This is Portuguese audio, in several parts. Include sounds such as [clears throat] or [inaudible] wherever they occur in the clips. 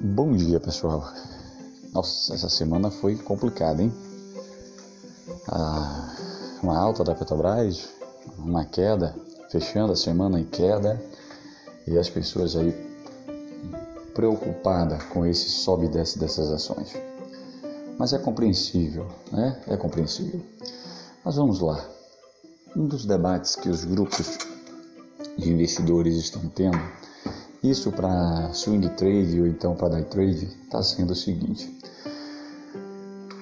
Bom dia, pessoal. Nossa, essa semana foi complicada, hein? Ah, uma alta da Petrobras, uma queda, fechando a semana em queda, e as pessoas aí preocupadas com esse sobe e desce dessas ações. Mas é compreensível, né? É compreensível. Mas vamos lá. Um dos debates que os grupos de investidores estão tendo isso para swing trade ou então para day trade está sendo o seguinte.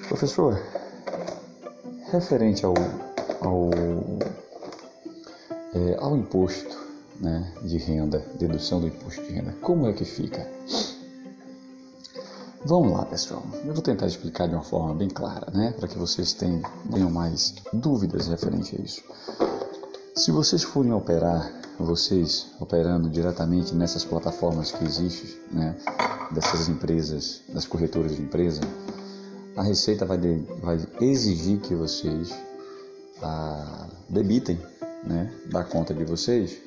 Professor, referente ao, ao, é, ao imposto né, de renda, dedução do imposto de renda, como é que fica? Vamos lá, pessoal. Eu vou tentar explicar de uma forma bem clara, né, para que vocês tenham, mais dúvidas referente a isso. Se vocês forem operar vocês operando diretamente nessas plataformas que existem, né, dessas empresas, das corretoras de empresa, a Receita vai, de, vai exigir que vocês ah, debitem né, da conta de vocês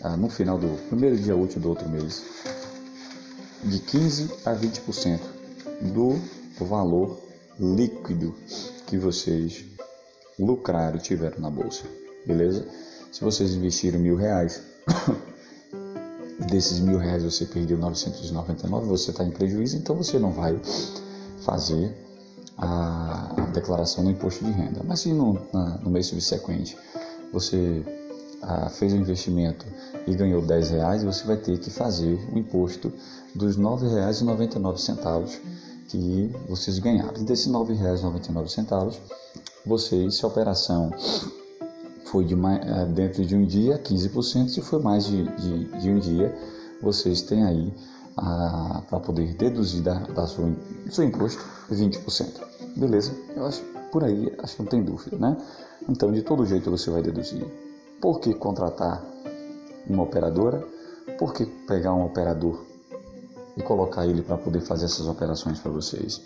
ah, no final do primeiro dia útil do outro mês de 15 a 20% do valor líquido que vocês lucraram e tiveram na bolsa, beleza? Se vocês investiram mil reais, [coughs] desses mil reais você perdeu 999, você está em prejuízo, então você não vai fazer a declaração do imposto de renda. Mas se no, na, no mês subsequente você ah, fez um investimento e ganhou 10 reais, você vai ter que fazer o imposto dos R$ 9,99 que vocês ganharam. E desses R$ 9,99, vocês, se a operação foi de mais, é, dentro de um dia 15%, se foi mais de, de, de um dia, vocês têm aí para poder deduzir da, da sua, do seu imposto 20%. Beleza? Eu acho por aí acho que não tem dúvida, né? Então de todo jeito você vai deduzir. Por que contratar uma operadora? Por que pegar um operador e colocar ele para poder fazer essas operações para vocês?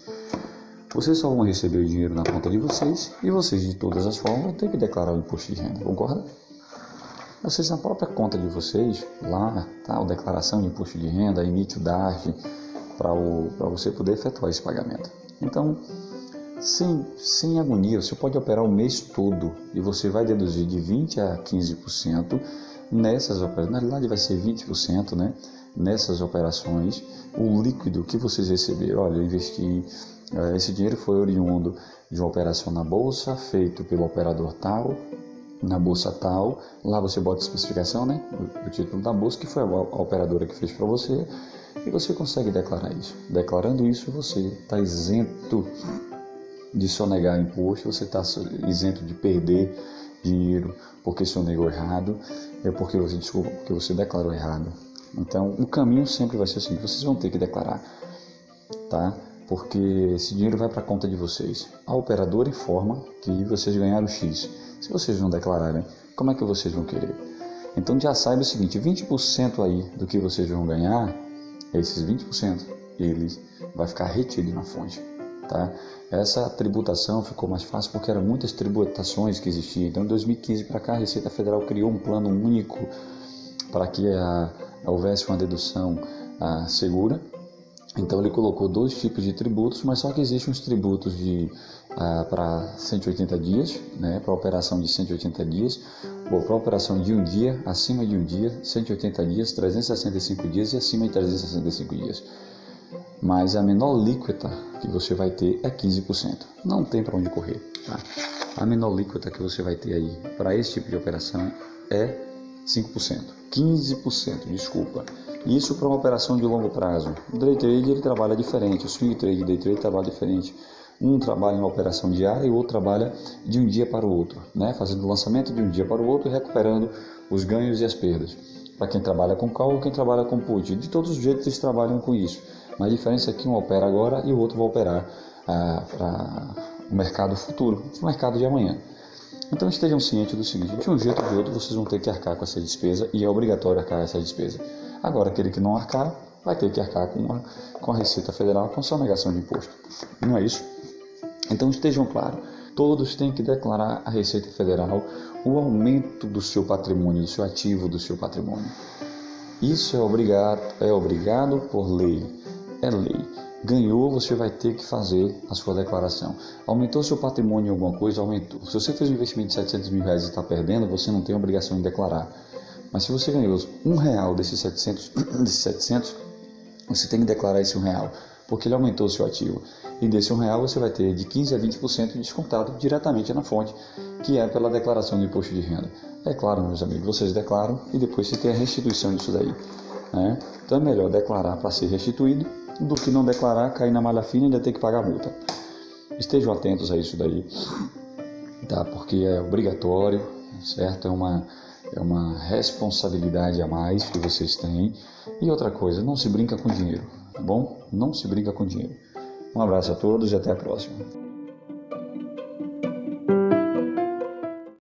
Vocês só vão receber o dinheiro na conta de vocês e vocês, de todas as formas, vão ter que declarar o imposto de renda, concorda? Vocês, na própria conta de vocês, lá, tá, a declaração de imposto de renda, emite o DARF para você poder efetuar esse pagamento. Então, sem, sem agonia, você pode operar o mês todo e você vai deduzir de 20% a 15% nessas operações. Na realidade, vai ser 20%, né? Nessas operações, o líquido que vocês receberam. Olha, eu investi é, esse dinheiro foi oriundo de uma operação na bolsa, feito pelo operador tal, na bolsa tal. Lá você bota a especificação, né? O, título da bolsa, que foi a, a operadora que fez para você, e você consegue declarar isso. Declarando isso, você está isento de sonegar imposto, você está isento de perder dinheiro porque sonegou errado, é porque você desculpa, porque você declarou errado. Então, o caminho sempre vai ser assim: vocês vão ter que declarar, tá? porque esse dinheiro vai para a conta de vocês. A operadora informa que vocês ganharam X. Se vocês não declararem, como é que vocês vão querer? Então já saiba o seguinte, 20% aí do que vocês vão ganhar, esses 20%, eles vai ficar retido na fonte, tá? Essa tributação ficou mais fácil porque eram muitas tributações que existiam. Então, em 2015 para cá, a Receita Federal criou um plano único para que a, houvesse uma dedução a, segura então ele colocou dois tipos de tributos, mas só que existem os tributos de ah, para 180 dias, né, para operação de 180 dias, ou para operação de um dia, acima de um dia, 180 dias, 365 dias e acima de 365 dias. Mas a menor líquida que você vai ter é 15%. Não tem para onde correr. Tá? A menor líquida que você vai ter aí para esse tipo de operação é 5%. 15%, desculpa. Isso para uma operação de longo prazo. O day trade ele trabalha diferente, o swing trade e o day trade trabalha diferente. Um trabalha em uma operação diária e o outro trabalha de um dia para o outro, né? fazendo lançamento de um dia para o outro e recuperando os ganhos e as perdas. Para quem trabalha com call ou quem trabalha com put. De todos os jeitos eles trabalham com isso. Mas a diferença é que um opera agora e o outro vai operar ah, para o mercado futuro, o mercado de amanhã. Então estejam cientes do seguinte: de um jeito ou de outro vocês vão ter que arcar com essa despesa e é obrigatório arcar essa despesa. Agora, aquele que não arcar, vai ter que arcar com a, com a Receita Federal com sua negação de imposto. Não é isso? Então estejam claros Todos têm que declarar à Receita Federal o aumento do seu patrimônio, do seu ativo, do seu patrimônio. Isso é obrigado, é obrigado por lei, é lei. Ganhou, você vai ter que fazer a sua declaração. Aumentou seu patrimônio em alguma coisa? Aumentou. Se você fez um investimento de 700 mil reais e está perdendo, você não tem obrigação de declarar. Mas se você ganhou um real desses 700, [clears throat] desses 700 você tem que declarar esse um real, porque ele aumentou seu ativo. E desse um real você vai ter de 15 a 20% descontado diretamente na fonte, que é pela declaração do imposto de renda. É claro, meus amigos, vocês declaram e depois você tem a restituição disso daí. Né? Então é melhor declarar para ser restituído do que não declarar, cair na malha fina e ainda ter que pagar a multa. Estejam atentos a isso daí, tá? porque é obrigatório, certo? É uma, é uma responsabilidade a mais que vocês têm. E outra coisa, não se brinca com dinheiro, tá bom? Não se brinca com dinheiro. Um abraço a todos e até a próxima.